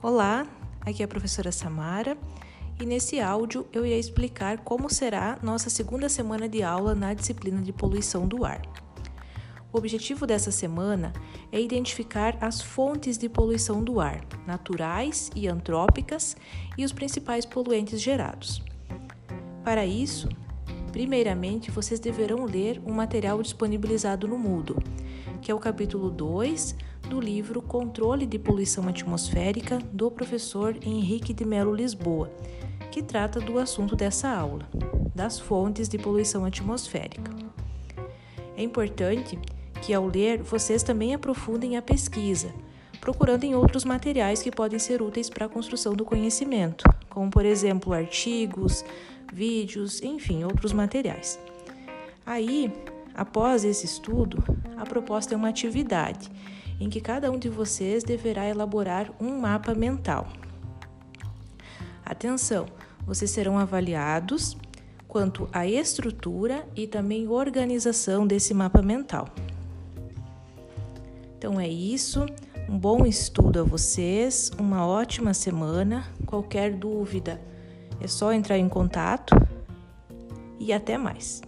Olá, aqui é a professora Samara e nesse áudio eu irei explicar como será nossa segunda semana de aula na disciplina de poluição do ar. O objetivo dessa semana é identificar as fontes de poluição do ar, naturais e antrópicas, e os principais poluentes gerados. Para isso, primeiramente vocês deverão ler um material disponibilizado no Moodle, que é o capítulo 2 do livro Controle de Poluição Atmosférica do professor Henrique de Melo Lisboa, que trata do assunto dessa aula, das fontes de poluição atmosférica. É importante que ao ler vocês também aprofundem a pesquisa, procurando em outros materiais que podem ser úteis para a construção do conhecimento, como por exemplo artigos, vídeos, enfim, outros materiais. Aí, após esse estudo, a proposta é uma atividade em que cada um de vocês deverá elaborar um mapa mental. Atenção, vocês serão avaliados quanto à estrutura e também organização desse mapa mental. Então é isso. Um bom estudo a vocês, uma ótima semana. Qualquer dúvida é só entrar em contato e até mais.